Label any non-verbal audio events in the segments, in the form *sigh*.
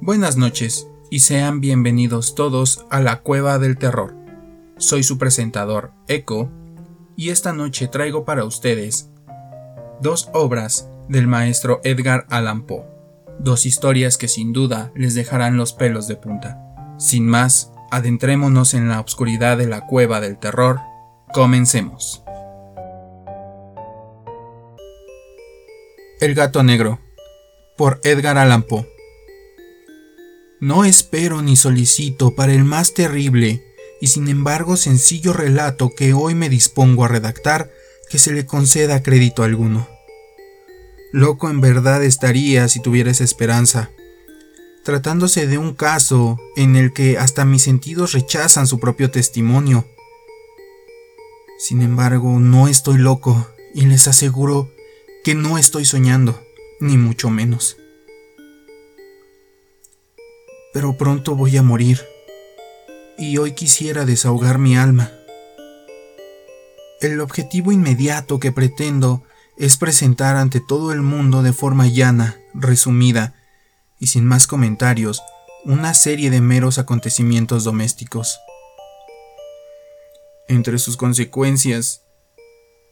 Buenas noches y sean bienvenidos todos a la Cueva del Terror. Soy su presentador, Echo, y esta noche traigo para ustedes dos obras del maestro Edgar Allan Poe, dos historias que sin duda les dejarán los pelos de punta. Sin más, adentrémonos en la oscuridad de la Cueva del Terror. Comencemos. El gato negro, por Edgar Allan Poe. No espero ni solicito para el más terrible y sin embargo sencillo relato que hoy me dispongo a redactar que se le conceda crédito alguno. Loco en verdad estaría si tuvieras esperanza, tratándose de un caso en el que hasta mis sentidos rechazan su propio testimonio. Sin embargo, no estoy loco y les aseguro que no estoy soñando, ni mucho menos pero pronto voy a morir, y hoy quisiera desahogar mi alma. El objetivo inmediato que pretendo es presentar ante todo el mundo de forma llana, resumida y sin más comentarios una serie de meros acontecimientos domésticos. Entre sus consecuencias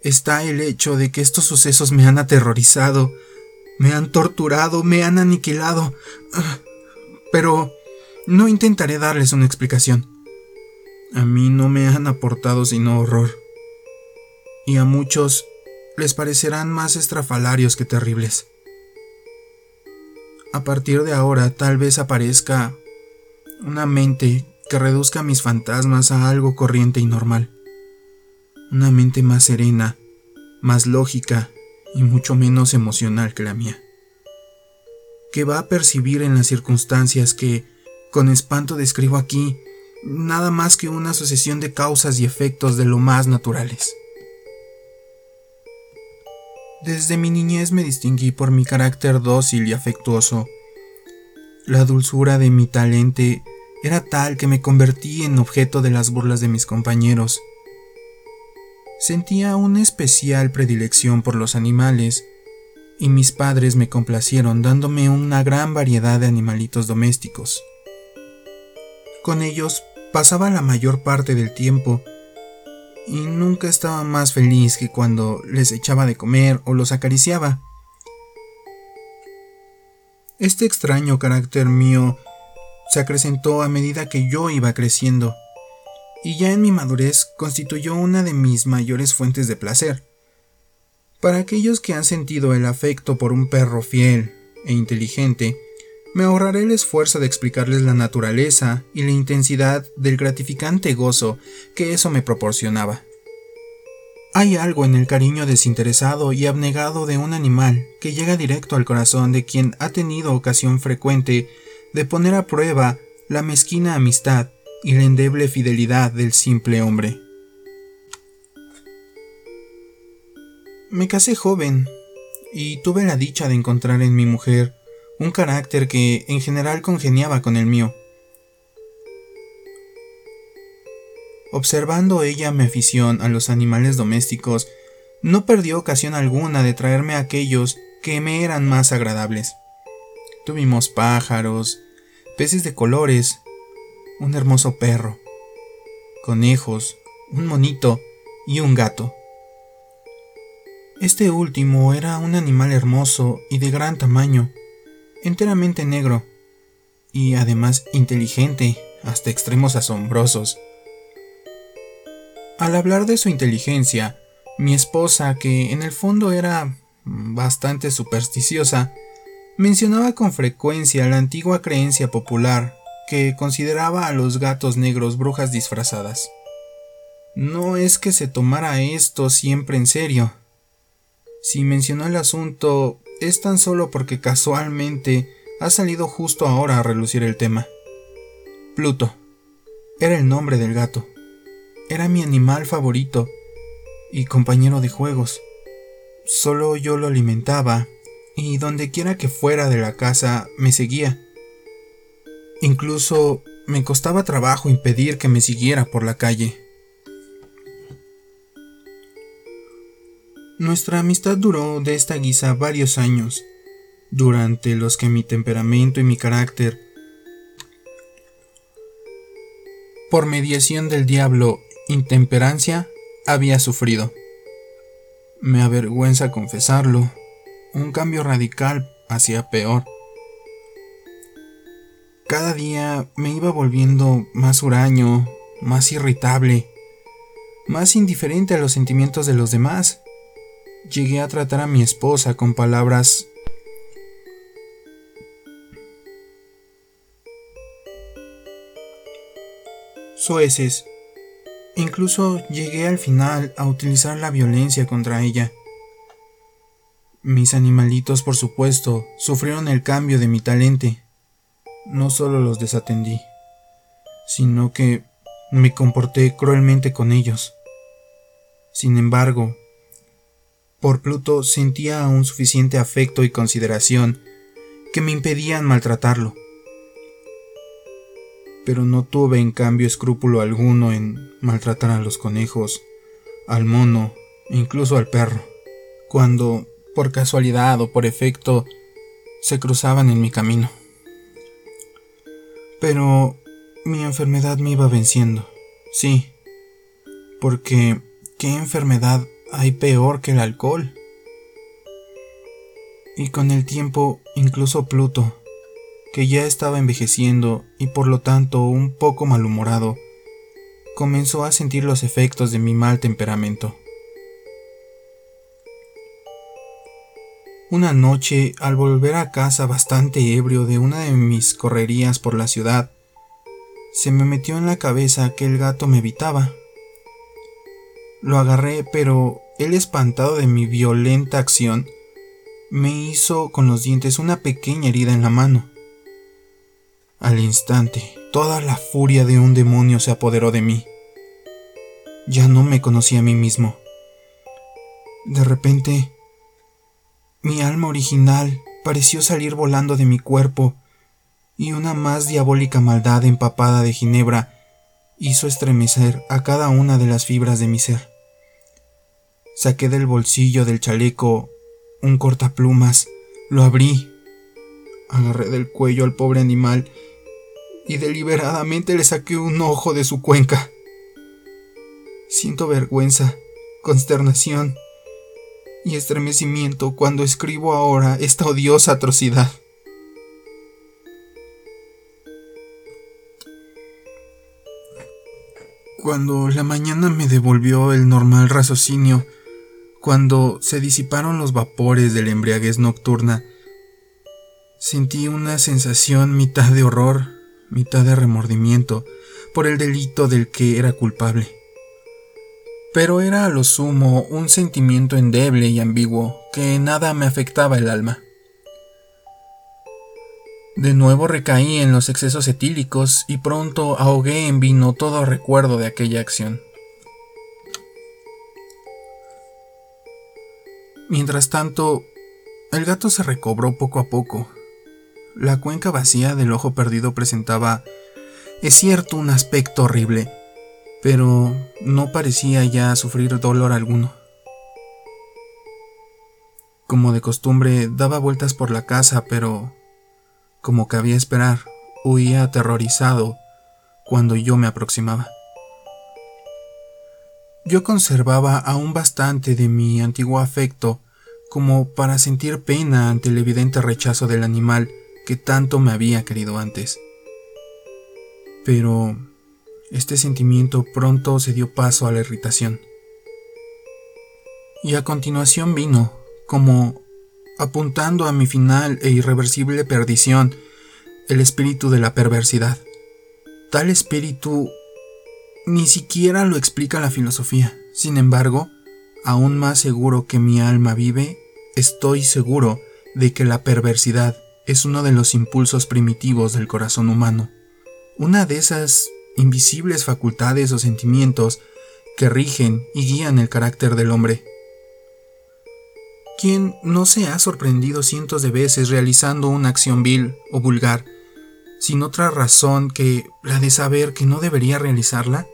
está el hecho de que estos sucesos me han aterrorizado, me han torturado, me han aniquilado. Pero no intentaré darles una explicación. A mí no me han aportado sino horror. Y a muchos les parecerán más estrafalarios que terribles. A partir de ahora tal vez aparezca una mente que reduzca mis fantasmas a algo corriente y normal. Una mente más serena, más lógica y mucho menos emocional que la mía que va a percibir en las circunstancias que, con espanto describo aquí, nada más que una sucesión de causas y efectos de lo más naturales. Desde mi niñez me distinguí por mi carácter dócil y afectuoso. La dulzura de mi talente era tal que me convertí en objeto de las burlas de mis compañeros. Sentía una especial predilección por los animales, y mis padres me complacieron dándome una gran variedad de animalitos domésticos. Con ellos pasaba la mayor parte del tiempo y nunca estaba más feliz que cuando les echaba de comer o los acariciaba. Este extraño carácter mío se acrecentó a medida que yo iba creciendo, y ya en mi madurez constituyó una de mis mayores fuentes de placer. Para aquellos que han sentido el afecto por un perro fiel e inteligente, me ahorraré el esfuerzo de explicarles la naturaleza y la intensidad del gratificante gozo que eso me proporcionaba. Hay algo en el cariño desinteresado y abnegado de un animal que llega directo al corazón de quien ha tenido ocasión frecuente de poner a prueba la mezquina amistad y la endeble fidelidad del simple hombre. Me casé joven y tuve la dicha de encontrar en mi mujer un carácter que en general congeniaba con el mío. Observando ella mi afición a los animales domésticos, no perdió ocasión alguna de traerme aquellos que me eran más agradables. Tuvimos pájaros, peces de colores, un hermoso perro, conejos, un monito y un gato. Este último era un animal hermoso y de gran tamaño, enteramente negro, y además inteligente hasta extremos asombrosos. Al hablar de su inteligencia, mi esposa, que en el fondo era bastante supersticiosa, mencionaba con frecuencia la antigua creencia popular que consideraba a los gatos negros brujas disfrazadas. No es que se tomara esto siempre en serio, si mencionó el asunto, es tan solo porque casualmente ha salido justo ahora a relucir el tema. Pluto. Era el nombre del gato. Era mi animal favorito y compañero de juegos. Solo yo lo alimentaba y donde quiera que fuera de la casa me seguía. Incluso me costaba trabajo impedir que me siguiera por la calle. Nuestra amistad duró de esta guisa varios años, durante los que mi temperamento y mi carácter, por mediación del diablo, intemperancia, había sufrido. Me avergüenza confesarlo, un cambio radical hacia peor. Cada día me iba volviendo más huraño, más irritable, más indiferente a los sentimientos de los demás Llegué a tratar a mi esposa con palabras sueces. Incluso llegué al final a utilizar la violencia contra ella. Mis animalitos, por supuesto, sufrieron el cambio de mi talente. No solo los desatendí, sino que me comporté cruelmente con ellos. Sin embargo, por Pluto sentía aún suficiente afecto y consideración que me impedían maltratarlo pero no tuve en cambio escrúpulo alguno en maltratar a los conejos, al mono e incluso al perro, cuando, por casualidad o por efecto, se cruzaban en mi camino. Pero mi enfermedad me iba venciendo, sí, porque ¿qué enfermedad hay peor que el alcohol? Y con el tiempo, incluso Pluto, que ya estaba envejeciendo y por lo tanto un poco malhumorado, comenzó a sentir los efectos de mi mal temperamento. Una noche, al volver a casa bastante ebrio de una de mis correrías por la ciudad, se me metió en la cabeza que el gato me evitaba. Lo agarré, pero él espantado de mi violenta acción, me hizo con los dientes una pequeña herida en la mano. Al instante, toda la furia de un demonio se apoderó de mí. Ya no me conocía a mí mismo. De repente, mi alma original pareció salir volando de mi cuerpo y una más diabólica maldad empapada de ginebra hizo estremecer a cada una de las fibras de mi ser. Saqué del bolsillo del chaleco un cortaplumas, lo abrí, agarré del cuello al pobre animal y deliberadamente le saqué un ojo de su cuenca. Siento vergüenza, consternación y estremecimiento cuando escribo ahora esta odiosa atrocidad. Cuando la mañana me devolvió el normal raciocinio, cuando se disiparon los vapores de la embriaguez nocturna, sentí una sensación mitad de horror, mitad de remordimiento por el delito del que era culpable. Pero era a lo sumo un sentimiento endeble y ambiguo que nada me afectaba el alma. De nuevo recaí en los excesos etílicos y pronto ahogué en vino todo recuerdo de aquella acción. Mientras tanto, el gato se recobró poco a poco la cuenca vacía del ojo perdido presentaba, es cierto, un aspecto horrible, pero no parecía ya sufrir dolor alguno. Como de costumbre, daba vueltas por la casa, pero, como cabía esperar, huía aterrorizado cuando yo me aproximaba. Yo conservaba aún bastante de mi antiguo afecto como para sentir pena ante el evidente rechazo del animal que tanto me había querido antes. Pero este sentimiento pronto se dio paso a la irritación. Y a continuación vino, como apuntando a mi final e irreversible perdición, el espíritu de la perversidad. Tal espíritu ni siquiera lo explica la filosofía. Sin embargo, aún más seguro que mi alma vive, estoy seguro de que la perversidad es uno de los impulsos primitivos del corazón humano, una de esas invisibles facultades o sentimientos que rigen y guían el carácter del hombre. ¿Quién no se ha sorprendido cientos de veces realizando una acción vil o vulgar, sin otra razón que la de saber que no debería realizarla?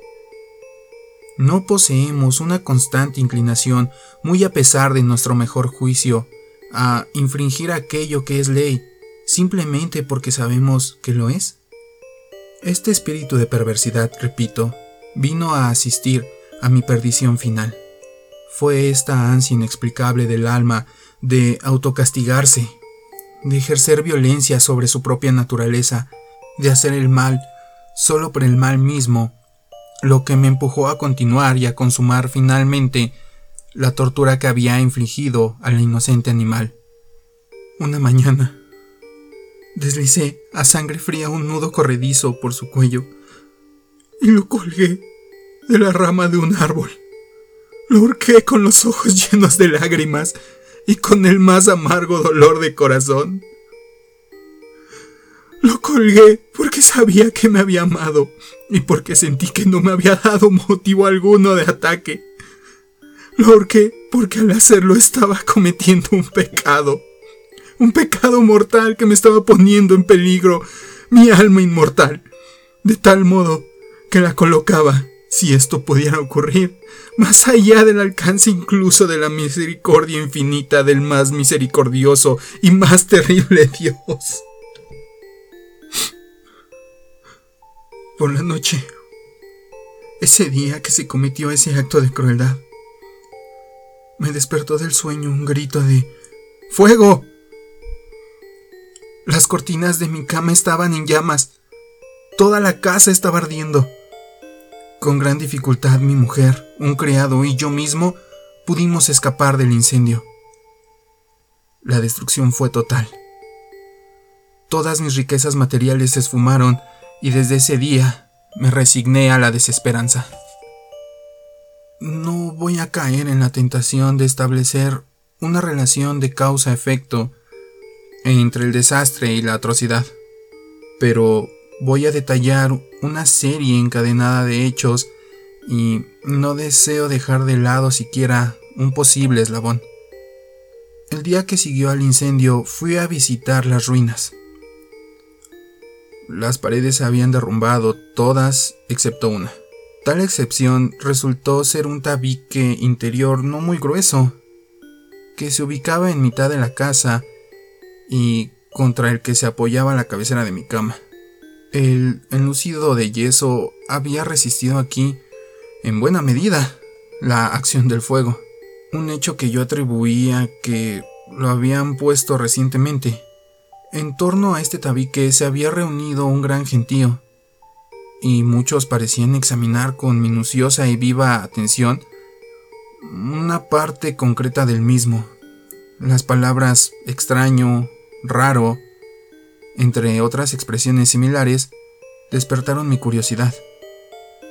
No poseemos una constante inclinación, muy a pesar de nuestro mejor juicio, a infringir aquello que es ley simplemente porque sabemos que lo es? Este espíritu de perversidad, repito, vino a asistir a mi perdición final. Fue esta ansia inexplicable del alma de autocastigarse, de ejercer violencia sobre su propia naturaleza, de hacer el mal solo por el mal mismo, lo que me empujó a continuar y a consumar finalmente la tortura que había infligido al inocente animal. Una mañana, deslicé a sangre fría un nudo corredizo por su cuello y lo colgué de la rama de un árbol. Lo horqué con los ojos *laughs* llenos de lágrimas y con el más amargo dolor de corazón. Lo colgué porque sabía que me había amado y porque sentí que no me había dado motivo alguno de ataque. Lo ahorqué porque al hacerlo estaba cometiendo un pecado. Un pecado mortal que me estaba poniendo en peligro mi alma inmortal. De tal modo que la colocaba, si esto pudiera ocurrir, más allá del alcance incluso de la misericordia infinita del más misericordioso y más terrible *laughs* Dios. Por la noche, ese día que se cometió ese acto de crueldad, me despertó del sueño un grito de ¡Fuego! Las cortinas de mi cama estaban en llamas. Toda la casa estaba ardiendo. Con gran dificultad mi mujer, un criado y yo mismo pudimos escapar del incendio. La destrucción fue total. Todas mis riquezas materiales se esfumaron y desde ese día me resigné a la desesperanza. No voy a caer en la tentación de establecer una relación de causa-efecto entre el desastre y la atrocidad, pero voy a detallar una serie encadenada de hechos y no deseo dejar de lado siquiera un posible eslabón. El día que siguió al incendio fui a visitar las ruinas. Las paredes se habían derrumbado, todas excepto una. Tal excepción resultó ser un tabique interior no muy grueso, que se ubicaba en mitad de la casa y contra el que se apoyaba la cabecera de mi cama. El enlucido de yeso había resistido aquí, en buena medida, la acción del fuego, un hecho que yo atribuía que lo habían puesto recientemente. En torno a este tabique se había reunido un gran gentío, y muchos parecían examinar con minuciosa y viva atención una parte concreta del mismo. Las palabras extraño, raro, entre otras expresiones similares, despertaron mi curiosidad.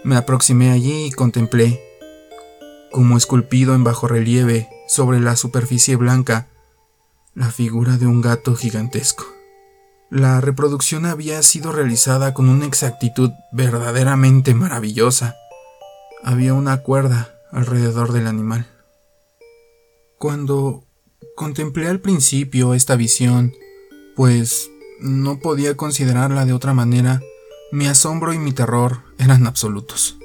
Me aproximé allí y contemplé, como esculpido en bajo relieve sobre la superficie blanca, la figura de un gato gigantesco. La reproducción había sido realizada con una exactitud verdaderamente maravillosa. Había una cuerda alrededor del animal. Cuando contemplé al principio esta visión, pues no podía considerarla de otra manera, mi asombro y mi terror eran absolutos.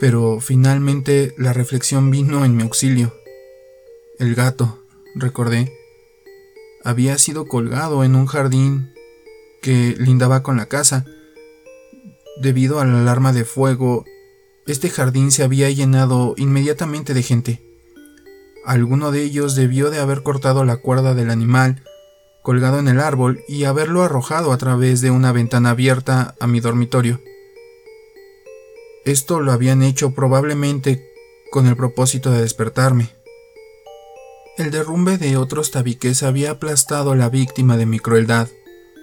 Pero finalmente la reflexión vino en mi auxilio. El gato, recordé, había sido colgado en un jardín que lindaba con la casa. Debido a la alarma de fuego, este jardín se había llenado inmediatamente de gente. Alguno de ellos debió de haber cortado la cuerda del animal colgado en el árbol y haberlo arrojado a través de una ventana abierta a mi dormitorio. Esto lo habían hecho probablemente con el propósito de despertarme. El derrumbe de otros tabiques había aplastado a la víctima de mi crueldad,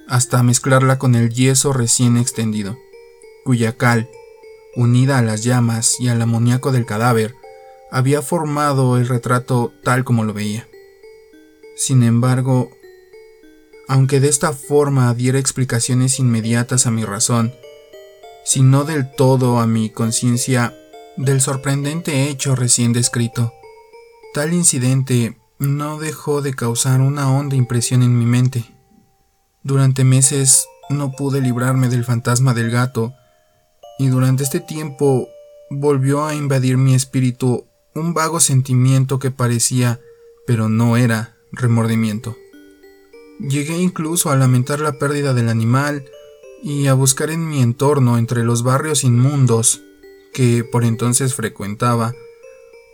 hasta mezclarla con el yeso recién extendido, cuya cal, unida a las llamas y al amoníaco del cadáver, había formado el retrato tal como lo veía. Sin embargo, aunque de esta forma diera explicaciones inmediatas a mi razón, si no del todo a mi conciencia del sorprendente hecho recién descrito, tal incidente no dejó de causar una honda impresión en mi mente. Durante meses no pude librarme del fantasma del gato, y durante este tiempo volvió a invadir mi espíritu un vago sentimiento que parecía, pero no era, remordimiento. Llegué incluso a lamentar la pérdida del animal y a buscar en mi entorno entre los barrios inmundos que por entonces frecuentaba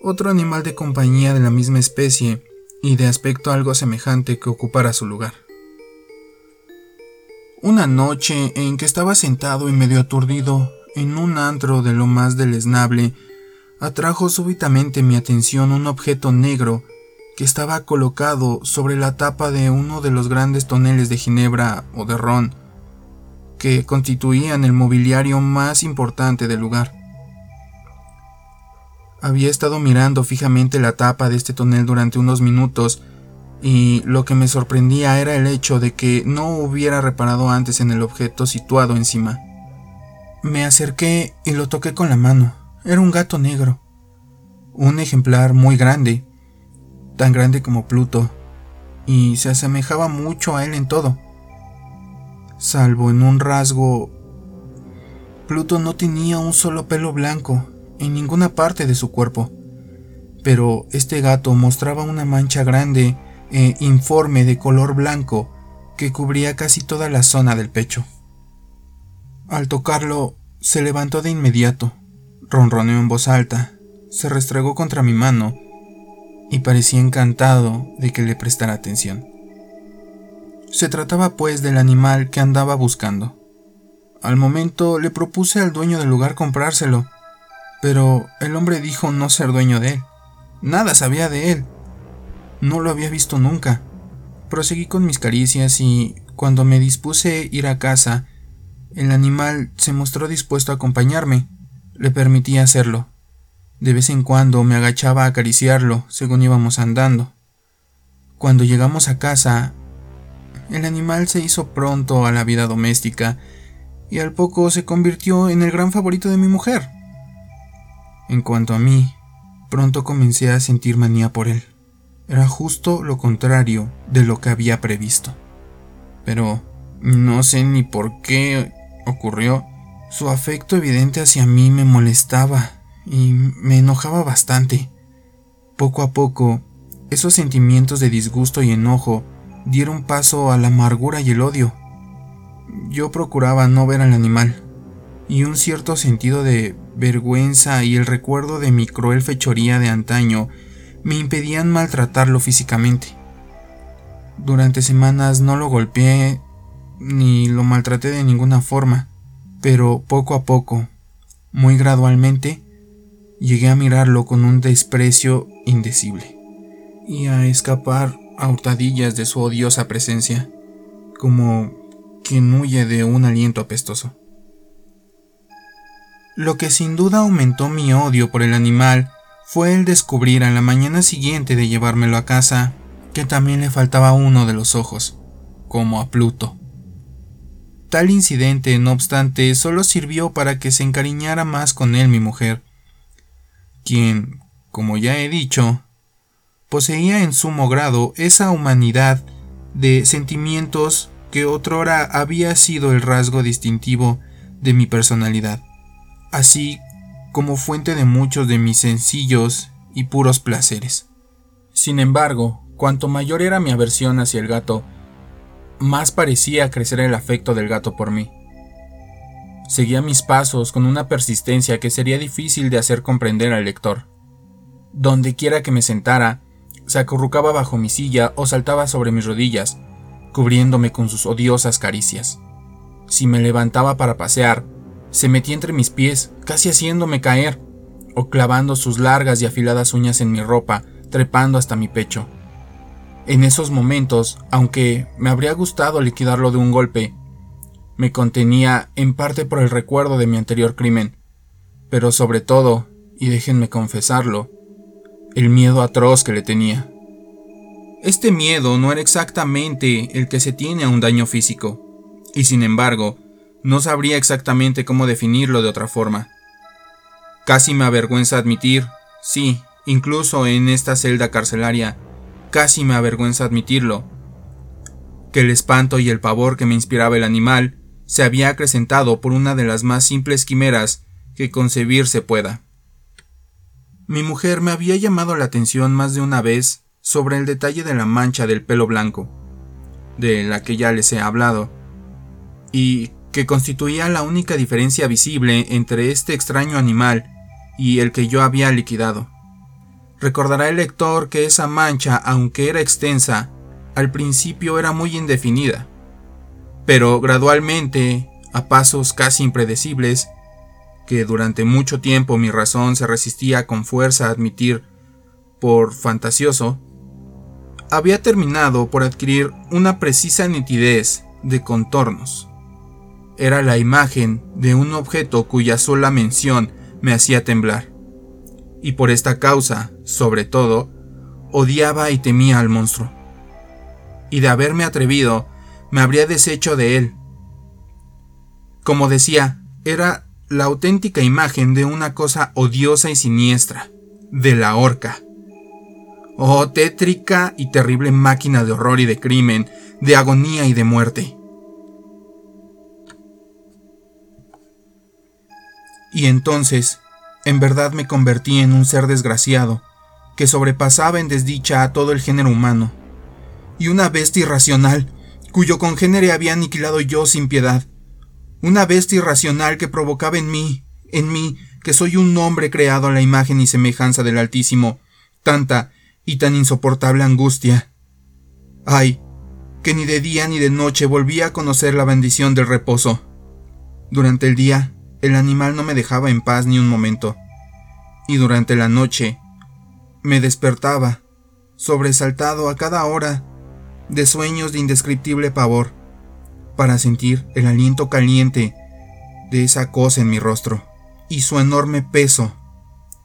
otro animal de compañía de la misma especie y de aspecto algo semejante que ocupara su lugar. Una noche en que estaba sentado y medio aturdido en un antro de lo más deleznable, atrajo súbitamente mi atención un objeto negro que estaba colocado sobre la tapa de uno de los grandes toneles de ginebra o de ron que constituían el mobiliario más importante del lugar. Había estado mirando fijamente la tapa de este tonel durante unos minutos y lo que me sorprendía era el hecho de que no hubiera reparado antes en el objeto situado encima. Me acerqué y lo toqué con la mano. Era un gato negro. Un ejemplar muy grande, tan grande como Pluto, y se asemejaba mucho a él en todo. Salvo en un rasgo... Pluto no tenía un solo pelo blanco en ninguna parte de su cuerpo, pero este gato mostraba una mancha grande e informe de color blanco que cubría casi toda la zona del pecho. Al tocarlo, se levantó de inmediato, ronroneó en voz alta, se restregó contra mi mano y parecía encantado de que le prestara atención. Se trataba pues del animal que andaba buscando. Al momento le propuse al dueño del lugar comprárselo, pero el hombre dijo no ser dueño de él. Nada sabía de él. No lo había visto nunca. Proseguí con mis caricias y, cuando me dispuse ir a casa, el animal se mostró dispuesto a acompañarme. Le permití hacerlo. De vez en cuando me agachaba a acariciarlo según íbamos andando. Cuando llegamos a casa, el animal se hizo pronto a la vida doméstica y al poco se convirtió en el gran favorito de mi mujer. En cuanto a mí, pronto comencé a sentir manía por él. Era justo lo contrario de lo que había previsto. Pero no sé ni por qué ocurrió. Su afecto evidente hacia mí me molestaba y me enojaba bastante. Poco a poco, esos sentimientos de disgusto y enojo dieron paso a la amargura y el odio. Yo procuraba no ver al animal, y un cierto sentido de vergüenza y el recuerdo de mi cruel fechoría de antaño me impedían maltratarlo físicamente. Durante semanas no lo golpeé ni lo maltraté de ninguna forma, pero poco a poco, muy gradualmente, llegué a mirarlo con un desprecio indecible y a escapar a hurtadillas de su odiosa presencia, como quien huye de un aliento apestoso. Lo que sin duda aumentó mi odio por el animal fue el descubrir a la mañana siguiente de llevármelo a casa que también le faltaba uno de los ojos, como a Pluto. Tal incidente, no obstante, solo sirvió para que se encariñara más con él mi mujer, quien, como ya he dicho, poseía en sumo grado esa humanidad de sentimientos que otrora había sido el rasgo distintivo de mi personalidad así como fuente de muchos de mis sencillos y puros placeres. Sin embargo, cuanto mayor era mi aversión hacia el gato, más parecía crecer el afecto del gato por mí. Seguía mis pasos con una persistencia que sería difícil de hacer comprender al lector. Donde quiera que me sentara, se acurrucaba bajo mi silla o saltaba sobre mis rodillas, cubriéndome con sus odiosas caricias. Si me levantaba para pasear, se metía entre mis pies, casi haciéndome caer, o clavando sus largas y afiladas uñas en mi ropa, trepando hasta mi pecho. En esos momentos, aunque me habría gustado liquidarlo de un golpe, me contenía en parte por el recuerdo de mi anterior crimen, pero sobre todo, y déjenme confesarlo, el miedo atroz que le tenía. Este miedo no era exactamente el que se tiene a un daño físico, y sin embargo, no sabría exactamente cómo definirlo de otra forma. Casi me avergüenza admitir, sí, incluso en esta celda carcelaria, casi me avergüenza admitirlo, que el espanto y el pavor que me inspiraba el animal se había acrecentado por una de las más simples quimeras que concebirse pueda. Mi mujer me había llamado la atención más de una vez sobre el detalle de la mancha del pelo blanco, de la que ya les he hablado, y que constituía la única diferencia visible entre este extraño animal y el que yo había liquidado. Recordará el lector que esa mancha, aunque era extensa, al principio era muy indefinida, pero gradualmente, a pasos casi impredecibles, que durante mucho tiempo mi razón se resistía con fuerza a admitir por fantasioso, había terminado por adquirir una precisa nitidez de contornos. Era la imagen de un objeto cuya sola mención me hacía temblar. Y por esta causa, sobre todo, odiaba y temía al monstruo. Y de haberme atrevido, me habría deshecho de él. Como decía, era la auténtica imagen de una cosa odiosa y siniestra, de la horca. Oh, tétrica y terrible máquina de horror y de crimen, de agonía y de muerte. Y entonces, en verdad me convertí en un ser desgraciado, que sobrepasaba en desdicha a todo el género humano, y una bestia irracional, cuyo congénere había aniquilado yo sin piedad, una bestia irracional que provocaba en mí, en mí, que soy un hombre creado a la imagen y semejanza del Altísimo, tanta y tan insoportable angustia. Ay, que ni de día ni de noche volvía a conocer la bendición del reposo. Durante el día, el animal no me dejaba en paz ni un momento, y durante la noche me despertaba, sobresaltado a cada hora, de sueños de indescriptible pavor, para sentir el aliento caliente de esa cosa en mi rostro y su enorme peso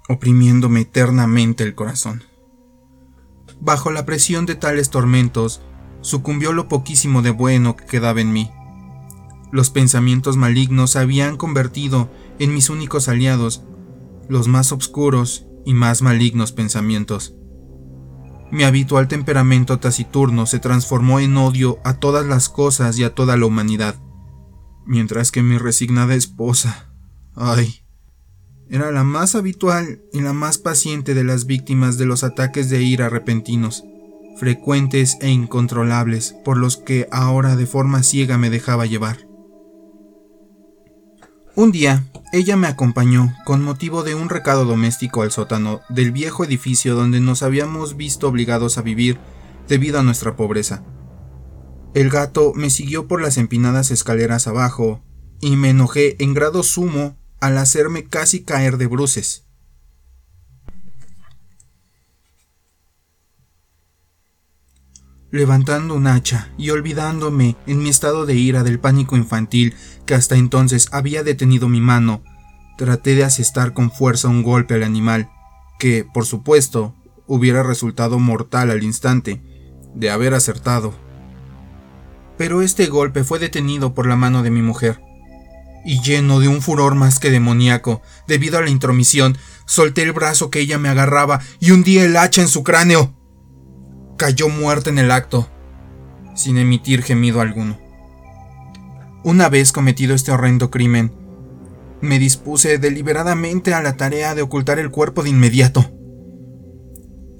oprimiéndome eternamente el corazón. Bajo la presión de tales tormentos, sucumbió lo poquísimo de bueno que quedaba en mí. Los pensamientos malignos se habían convertido en mis únicos aliados, los más oscuros y más malignos pensamientos. Mi habitual temperamento taciturno se transformó en odio a todas las cosas y a toda la humanidad, mientras que mi resignada esposa, ay, era la más habitual y la más paciente de las víctimas de los ataques de ira repentinos, frecuentes e incontrolables, por los que ahora de forma ciega me dejaba llevar. Un día, ella me acompañó con motivo de un recado doméstico al sótano del viejo edificio donde nos habíamos visto obligados a vivir debido a nuestra pobreza. El gato me siguió por las empinadas escaleras abajo, y me enojé en grado sumo al hacerme casi caer de bruces. Levantando un hacha y olvidándome en mi estado de ira del pánico infantil que hasta entonces había detenido mi mano, traté de asestar con fuerza un golpe al animal, que, por supuesto, hubiera resultado mortal al instante, de haber acertado. Pero este golpe fue detenido por la mano de mi mujer, y lleno de un furor más que demoníaco, debido a la intromisión, solté el brazo que ella me agarraba y hundí el hacha en su cráneo. Cayó muerta en el acto, sin emitir gemido alguno. Una vez cometido este horrendo crimen, me dispuse deliberadamente a la tarea de ocultar el cuerpo de inmediato.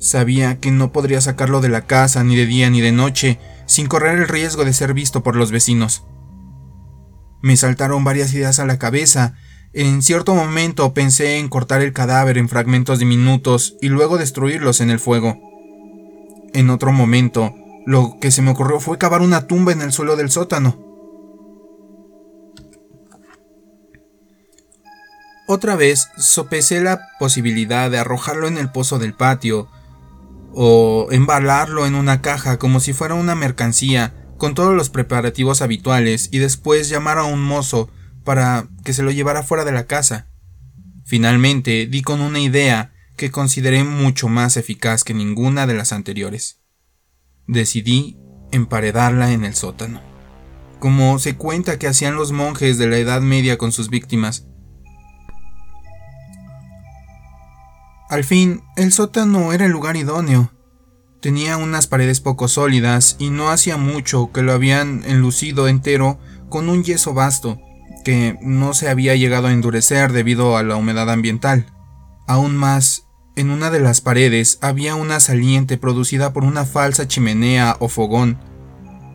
Sabía que no podría sacarlo de la casa ni de día ni de noche sin correr el riesgo de ser visto por los vecinos. Me saltaron varias ideas a la cabeza. En cierto momento pensé en cortar el cadáver en fragmentos diminutos y luego destruirlos en el fuego. En otro momento, lo que se me ocurrió fue cavar una tumba en el suelo del sótano. Otra vez sopesé la posibilidad de arrojarlo en el pozo del patio, o embalarlo en una caja como si fuera una mercancía, con todos los preparativos habituales y después llamar a un mozo para que se lo llevara fuera de la casa. Finalmente di con una idea que consideré mucho más eficaz que ninguna de las anteriores. Decidí emparedarla en el sótano, como se cuenta que hacían los monjes de la Edad Media con sus víctimas. Al fin, el sótano era el lugar idóneo, Tenía unas paredes poco sólidas y no hacía mucho que lo habían enlucido entero con un yeso vasto, que no se había llegado a endurecer debido a la humedad ambiental. Aún más, en una de las paredes había una saliente producida por una falsa chimenea o fogón,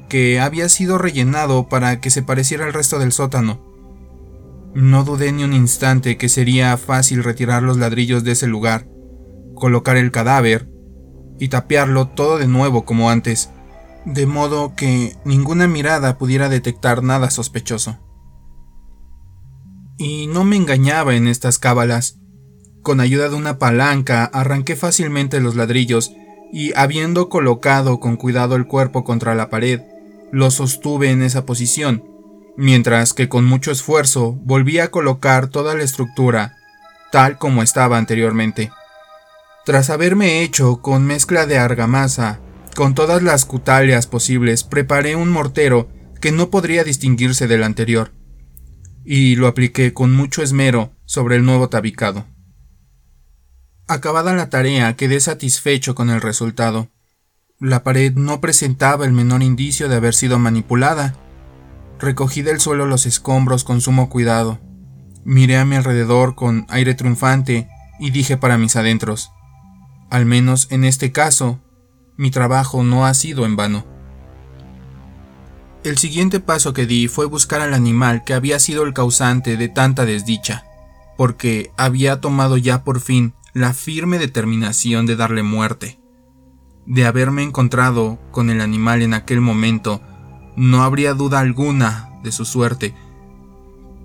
que había sido rellenado para que se pareciera al resto del sótano. No dudé ni un instante que sería fácil retirar los ladrillos de ese lugar, colocar el cadáver y tapearlo todo de nuevo como antes, de modo que ninguna mirada pudiera detectar nada sospechoso. Y no me engañaba en estas cábalas. Con ayuda de una palanca arranqué fácilmente los ladrillos y habiendo colocado con cuidado el cuerpo contra la pared, lo sostuve en esa posición, mientras que con mucho esfuerzo volví a colocar toda la estructura tal como estaba anteriormente. Tras haberme hecho con mezcla de argamasa, con todas las cutalias posibles, preparé un mortero que no podría distinguirse del anterior y lo apliqué con mucho esmero sobre el nuevo tabicado. Acabada la tarea, quedé satisfecho con el resultado. La pared no presentaba el menor indicio de haber sido manipulada. Recogí del suelo los escombros con sumo cuidado. Miré a mi alrededor con aire triunfante y dije para mis adentros, al menos en este caso, mi trabajo no ha sido en vano. El siguiente paso que di fue buscar al animal que había sido el causante de tanta desdicha, porque había tomado ya por fin la firme determinación de darle muerte. De haberme encontrado con el animal en aquel momento, no habría duda alguna de su suerte,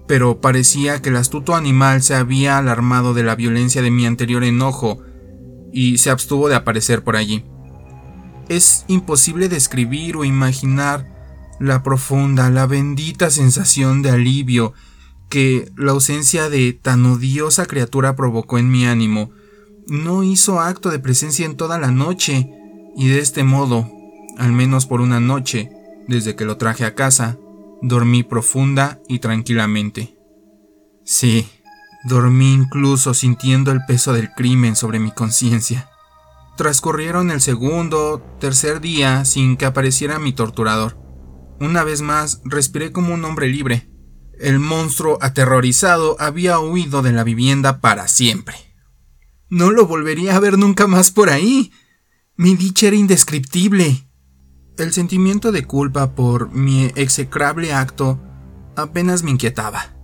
pero parecía que el astuto animal se había alarmado de la violencia de mi anterior enojo y se abstuvo de aparecer por allí. Es imposible describir o imaginar la profunda, la bendita sensación de alivio que la ausencia de tan odiosa criatura provocó en mi ánimo, no hizo acto de presencia en toda la noche, y de este modo, al menos por una noche, desde que lo traje a casa, dormí profunda y tranquilamente. Sí, dormí incluso sintiendo el peso del crimen sobre mi conciencia. Transcurrieron el segundo, tercer día sin que apareciera mi torturador. Una vez más respiré como un hombre libre. El monstruo aterrorizado había huido de la vivienda para siempre. No lo volvería a ver nunca más por ahí. Mi dicha era indescriptible. El sentimiento de culpa por mi execrable acto apenas me inquietaba.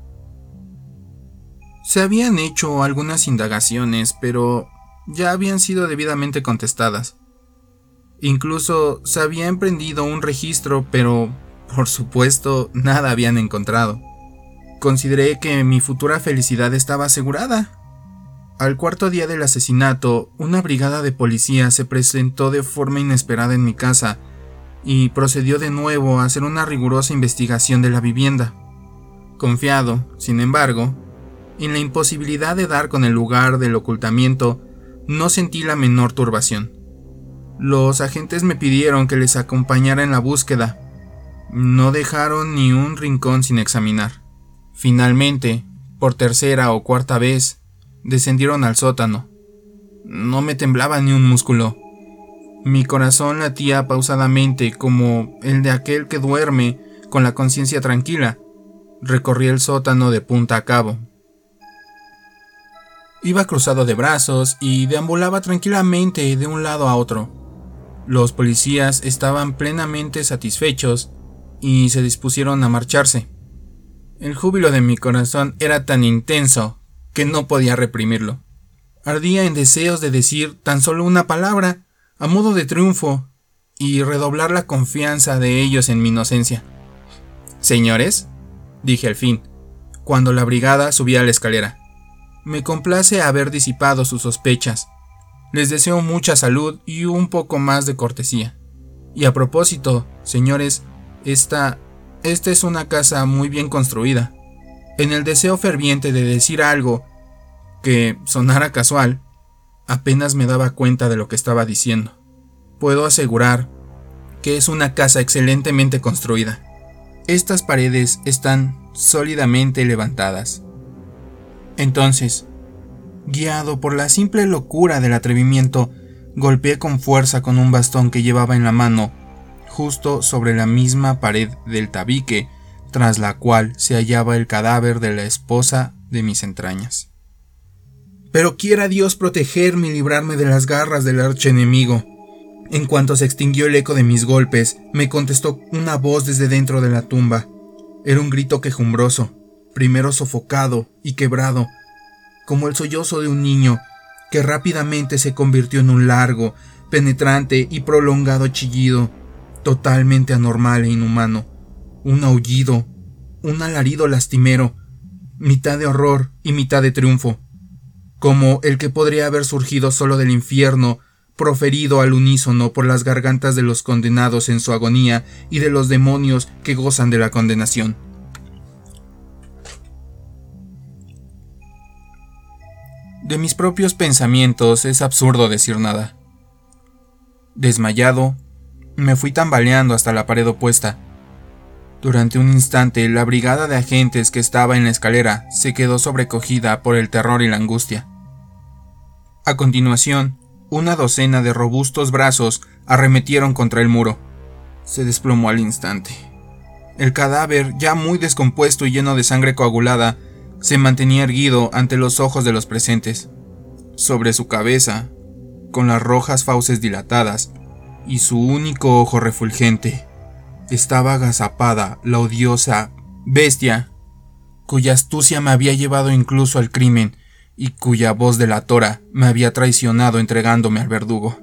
Se habían hecho algunas indagaciones, pero ya habían sido debidamente contestadas. Incluso se había emprendido un registro, pero por supuesto nada habían encontrado. Consideré que mi futura felicidad estaba asegurada. Al cuarto día del asesinato, una brigada de policía se presentó de forma inesperada en mi casa y procedió de nuevo a hacer una rigurosa investigación de la vivienda. Confiado, sin embargo, en la imposibilidad de dar con el lugar del ocultamiento, no sentí la menor turbación. Los agentes me pidieron que les acompañara en la búsqueda. No dejaron ni un rincón sin examinar. Finalmente, por tercera o cuarta vez, descendieron al sótano. No me temblaba ni un músculo. Mi corazón latía pausadamente como el de aquel que duerme con la conciencia tranquila. Recorrí el sótano de punta a cabo. Iba cruzado de brazos y deambulaba tranquilamente de un lado a otro. Los policías estaban plenamente satisfechos y se dispusieron a marcharse. El júbilo de mi corazón era tan intenso que no podía reprimirlo. Ardía en deseos de decir tan solo una palabra, a modo de triunfo, y redoblar la confianza de ellos en mi inocencia. Señores, dije al fin, cuando la brigada subía a la escalera, me complace haber disipado sus sospechas les deseo mucha salud y un poco más de cortesía. Y a propósito, señores, esta, esta es una casa muy bien construida. En el deseo ferviente de decir algo que sonara casual, apenas me daba cuenta de lo que estaba diciendo. Puedo asegurar que es una casa excelentemente construida. Estas paredes están sólidamente levantadas. Entonces, Guiado por la simple locura del atrevimiento, golpeé con fuerza con un bastón que llevaba en la mano, justo sobre la misma pared del tabique, tras la cual se hallaba el cadáver de la esposa de mis entrañas. Pero quiera Dios protegerme y librarme de las garras del archenemigo. En cuanto se extinguió el eco de mis golpes, me contestó una voz desde dentro de la tumba. Era un grito quejumbroso, primero sofocado y quebrado, como el sollozo de un niño, que rápidamente se convirtió en un largo, penetrante y prolongado chillido, totalmente anormal e inhumano, un aullido, un alarido lastimero, mitad de horror y mitad de triunfo, como el que podría haber surgido solo del infierno, proferido al unísono por las gargantas de los condenados en su agonía y de los demonios que gozan de la condenación. De mis propios pensamientos es absurdo decir nada. Desmayado, me fui tambaleando hasta la pared opuesta. Durante un instante, la brigada de agentes que estaba en la escalera se quedó sobrecogida por el terror y la angustia. A continuación, una docena de robustos brazos arremetieron contra el muro. Se desplomó al instante. El cadáver, ya muy descompuesto y lleno de sangre coagulada, se mantenía erguido ante los ojos de los presentes. Sobre su cabeza, con las rojas fauces dilatadas y su único ojo refulgente, estaba agazapada la odiosa bestia cuya astucia me había llevado incluso al crimen y cuya voz delatora me había traicionado entregándome al verdugo.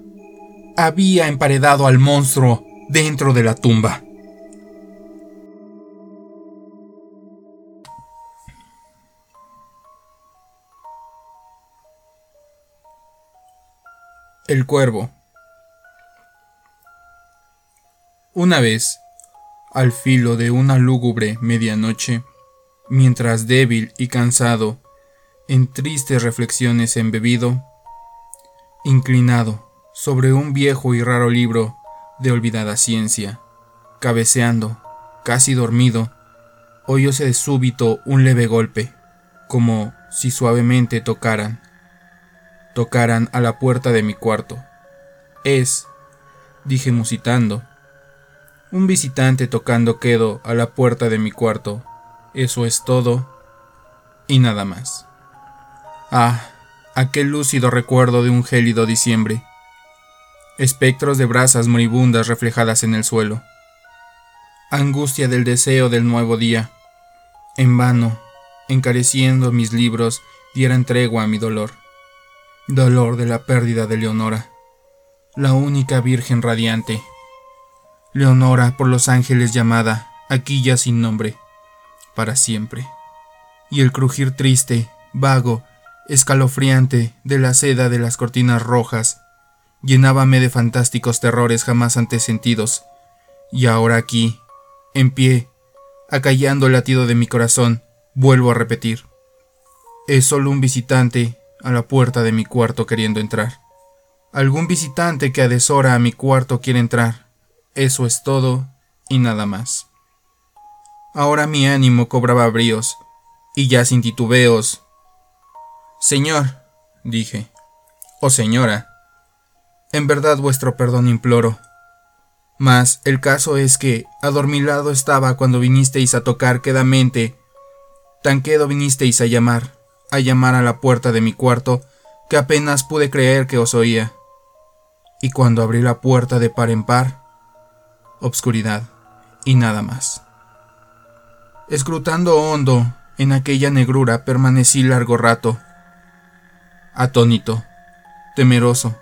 Había emparedado al monstruo dentro de la tumba. El cuervo. Una vez, al filo de una lúgubre medianoche, mientras débil y cansado, en tristes reflexiones embebido, inclinado sobre un viejo y raro libro de olvidada ciencia, cabeceando, casi dormido, oyóse de súbito un leve golpe, como si suavemente tocaran tocaran a la puerta de mi cuarto. Es, dije musitando, un visitante tocando quedo a la puerta de mi cuarto. Eso es todo y nada más. Ah, aquel lúcido recuerdo de un gélido diciembre. Espectros de brasas moribundas reflejadas en el suelo. Angustia del deseo del nuevo día. En vano, encareciendo mis libros, dieran tregua a mi dolor dolor de la pérdida de Leonora, la única Virgen radiante. Leonora por los ángeles llamada, aquí ya sin nombre, para siempre. Y el crujir triste, vago, escalofriante de la seda de las cortinas rojas, llenábame de fantásticos terrores jamás antes sentidos, y ahora aquí, en pie, acallando el latido de mi corazón, vuelvo a repetir. Es solo un visitante a la puerta de mi cuarto queriendo entrar. Algún visitante que adesora a mi cuarto quiere entrar. Eso es todo y nada más. Ahora mi ánimo cobraba bríos, y ya sin titubeos. Señor, dije, o oh, señora, en verdad vuestro perdón imploro. Mas el caso es que adormilado estaba cuando vinisteis a tocar quedamente, tan quedo vinisteis a llamar a llamar a la puerta de mi cuarto, que apenas pude creer que os oía. Y cuando abrí la puerta de par en par, obscuridad y nada más. Escrutando hondo en aquella negrura permanecí largo rato, atónito, temeroso,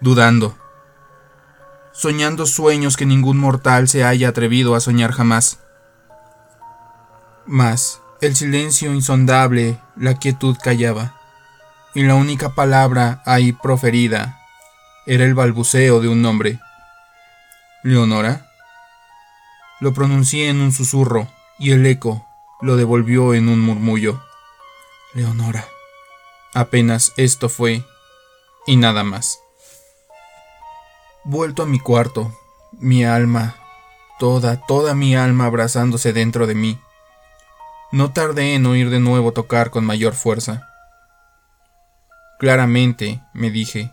dudando, soñando sueños que ningún mortal se haya atrevido a soñar jamás. Mas, el silencio insondable, la quietud callaba, y la única palabra ahí proferida era el balbuceo de un nombre. ¿Leonora? Lo pronuncié en un susurro, y el eco lo devolvió en un murmullo. Leonora. Apenas esto fue, y nada más. Vuelto a mi cuarto, mi alma, toda, toda mi alma abrazándose dentro de mí, no tardé en oír de nuevo tocar con mayor fuerza. Claramente, me dije,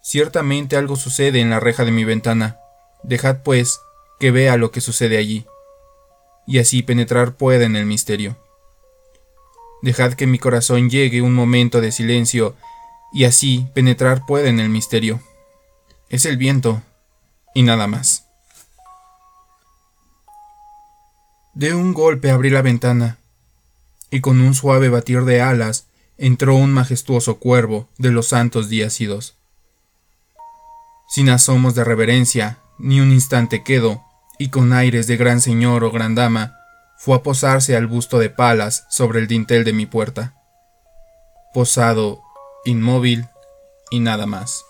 ciertamente algo sucede en la reja de mi ventana. Dejad, pues, que vea lo que sucede allí, y así penetrar pueda en el misterio. Dejad que mi corazón llegue un momento de silencio, y así penetrar pueda en el misterio. Es el viento, y nada más. De un golpe abrí la ventana, y con un suave batir de alas entró un majestuoso cuervo de los santos días idos. Sin asomos de reverencia, ni un instante quedó, y con aires de gran señor o gran dama, fue a posarse al busto de palas sobre el dintel de mi puerta. Posado, inmóvil y nada más.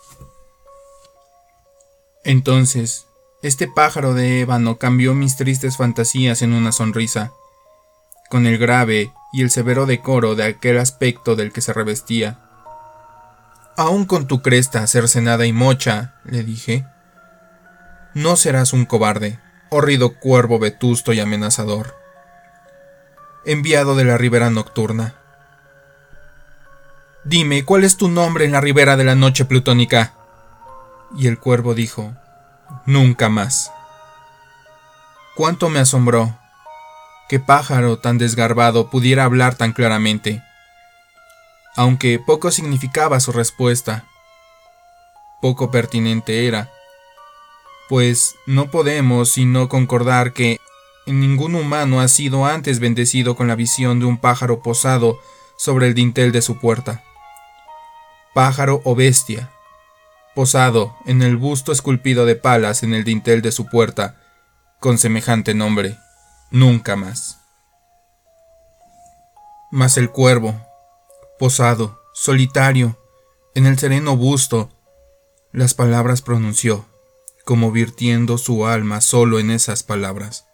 Entonces, este pájaro de ébano cambió mis tristes fantasías en una sonrisa, con el grave y el severo decoro de aquel aspecto del que se revestía. Aún con tu cresta cercenada y mocha, le dije, no serás un cobarde, horrido cuervo vetusto y amenazador, enviado de la ribera nocturna. Dime, ¿cuál es tu nombre en la ribera de la noche plutónica? Y el cuervo dijo, Nunca más. Cuánto me asombró que pájaro tan desgarbado pudiera hablar tan claramente, aunque poco significaba su respuesta. Poco pertinente era, pues no podemos sino concordar que ningún humano ha sido antes bendecido con la visión de un pájaro posado sobre el dintel de su puerta. Pájaro o bestia, posado en el busto esculpido de palas en el dintel de su puerta, con semejante nombre, nunca más. Mas el cuervo, posado, solitario, en el sereno busto, las palabras pronunció, como virtiendo su alma solo en esas palabras.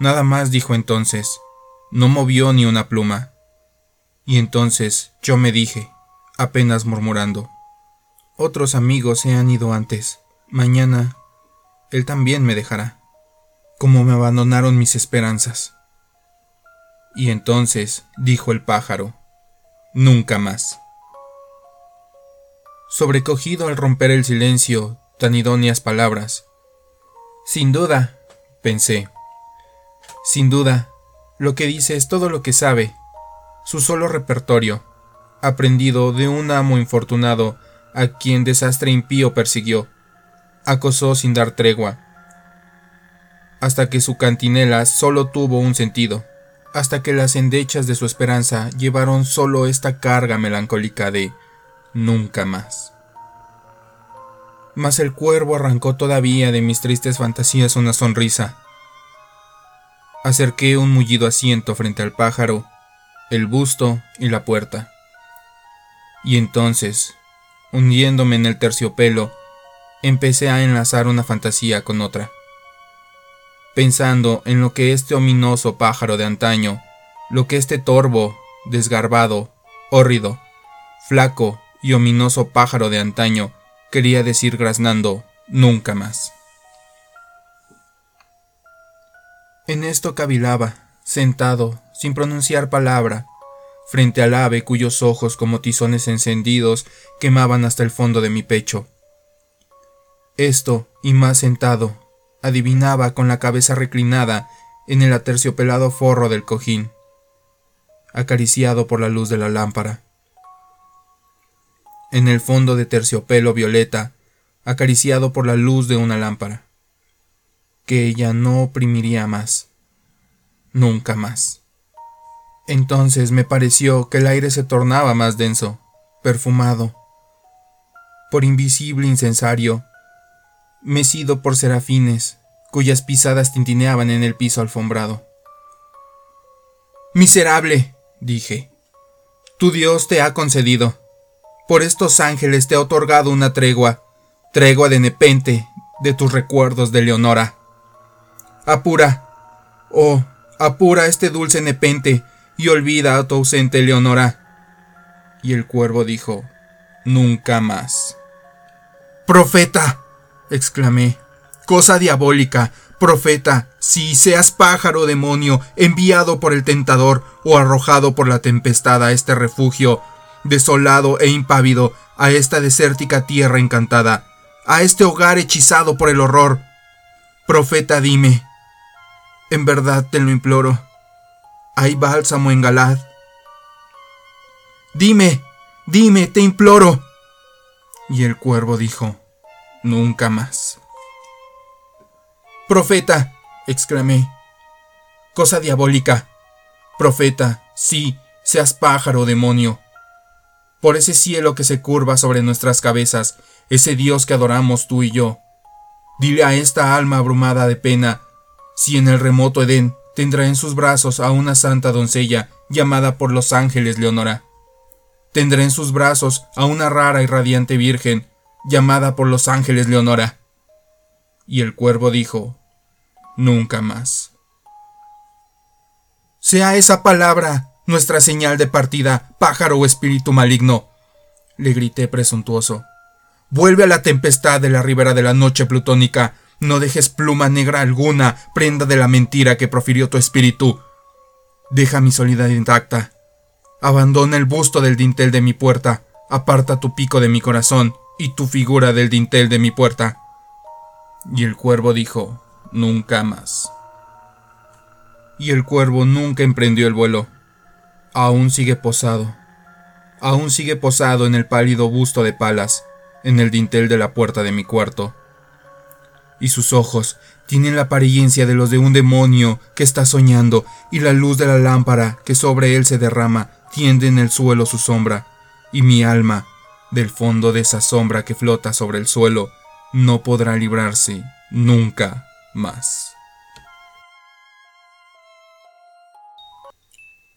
Nada más dijo entonces, no movió ni una pluma. Y entonces yo me dije, apenas murmurando, otros amigos se han ido antes. Mañana él también me dejará, como me abandonaron mis esperanzas. Y entonces dijo el pájaro, nunca más. Sobrecogido al romper el silencio, tan idóneas palabras. Sin duda, pensé, sin duda, lo que dice es todo lo que sabe, su solo repertorio, aprendido de un amo infortunado a quien desastre impío persiguió, acosó sin dar tregua, hasta que su cantinela solo tuvo un sentido, hasta que las endechas de su esperanza llevaron solo esta carga melancólica de nunca más. Mas el cuervo arrancó todavía de mis tristes fantasías una sonrisa. Acerqué un mullido asiento frente al pájaro, el busto y la puerta. Y entonces, hundiéndome en el terciopelo, empecé a enlazar una fantasía con otra, pensando en lo que este ominoso pájaro de antaño, lo que este torvo, desgarbado, hórrido, flaco y ominoso pájaro de antaño quería decir graznando nunca más. En esto cavilaba, sentado, sin pronunciar palabra, frente al ave cuyos ojos como tizones encendidos quemaban hasta el fondo de mi pecho. Esto, y más sentado, adivinaba con la cabeza reclinada en el aterciopelado forro del cojín, acariciado por la luz de la lámpara. En el fondo de terciopelo violeta, acariciado por la luz de una lámpara, que ella no oprimiría más, nunca más. Entonces me pareció que el aire se tornaba más denso, perfumado, por invisible incensario, mecido por serafines, cuyas pisadas tintineaban en el piso alfombrado. Miserable, dije, tu Dios te ha concedido, por estos ángeles te ha otorgado una tregua, tregua de nepente de tus recuerdos de Leonora. Apura, oh, apura este dulce nepente y olvida a tu ausente Leonora. Y el cuervo dijo, Nunca más. Profeta, exclamé, cosa diabólica, profeta, si seas pájaro demonio, enviado por el tentador o arrojado por la tempestad a este refugio, desolado e impávido, a esta desértica tierra encantada, a este hogar hechizado por el horror. Profeta, dime, en verdad te lo imploro, hay bálsamo en Galad. Dime, dime, te imploro. Y el cuervo dijo, nunca más. Profeta, exclamé. Cosa diabólica. Profeta, sí, seas pájaro demonio. Por ese cielo que se curva sobre nuestras cabezas, ese Dios que adoramos tú y yo. Dile a esta alma abrumada de pena, si en el remoto Edén tendrá en sus brazos a una santa doncella llamada por los ángeles Leonora. Tendrá en sus brazos a una rara y radiante virgen llamada por los ángeles Leonora. Y el cuervo dijo, nunca más. Sea esa palabra nuestra señal de partida, pájaro o espíritu maligno, le grité presuntuoso. Vuelve a la tempestad de la ribera de la noche plutónica. No dejes pluma negra alguna, prenda de la mentira que profirió tu espíritu. Deja mi soledad intacta. Abandona el busto del dintel de mi puerta. Aparta tu pico de mi corazón y tu figura del dintel de mi puerta. Y el cuervo dijo, nunca más. Y el cuervo nunca emprendió el vuelo. Aún sigue posado. Aún sigue posado en el pálido busto de Palas en el dintel de la puerta de mi cuarto. Y sus ojos tienen la apariencia de los de un demonio que está soñando, y la luz de la lámpara que sobre él se derrama tiende en el suelo su sombra, y mi alma, del fondo de esa sombra que flota sobre el suelo, no podrá librarse nunca más.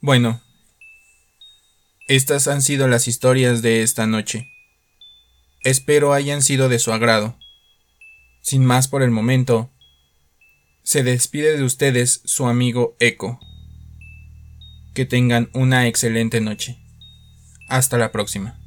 Bueno, estas han sido las historias de esta noche. Espero hayan sido de su agrado. Sin más por el momento, se despide de ustedes su amigo Eco. Que tengan una excelente noche. Hasta la próxima.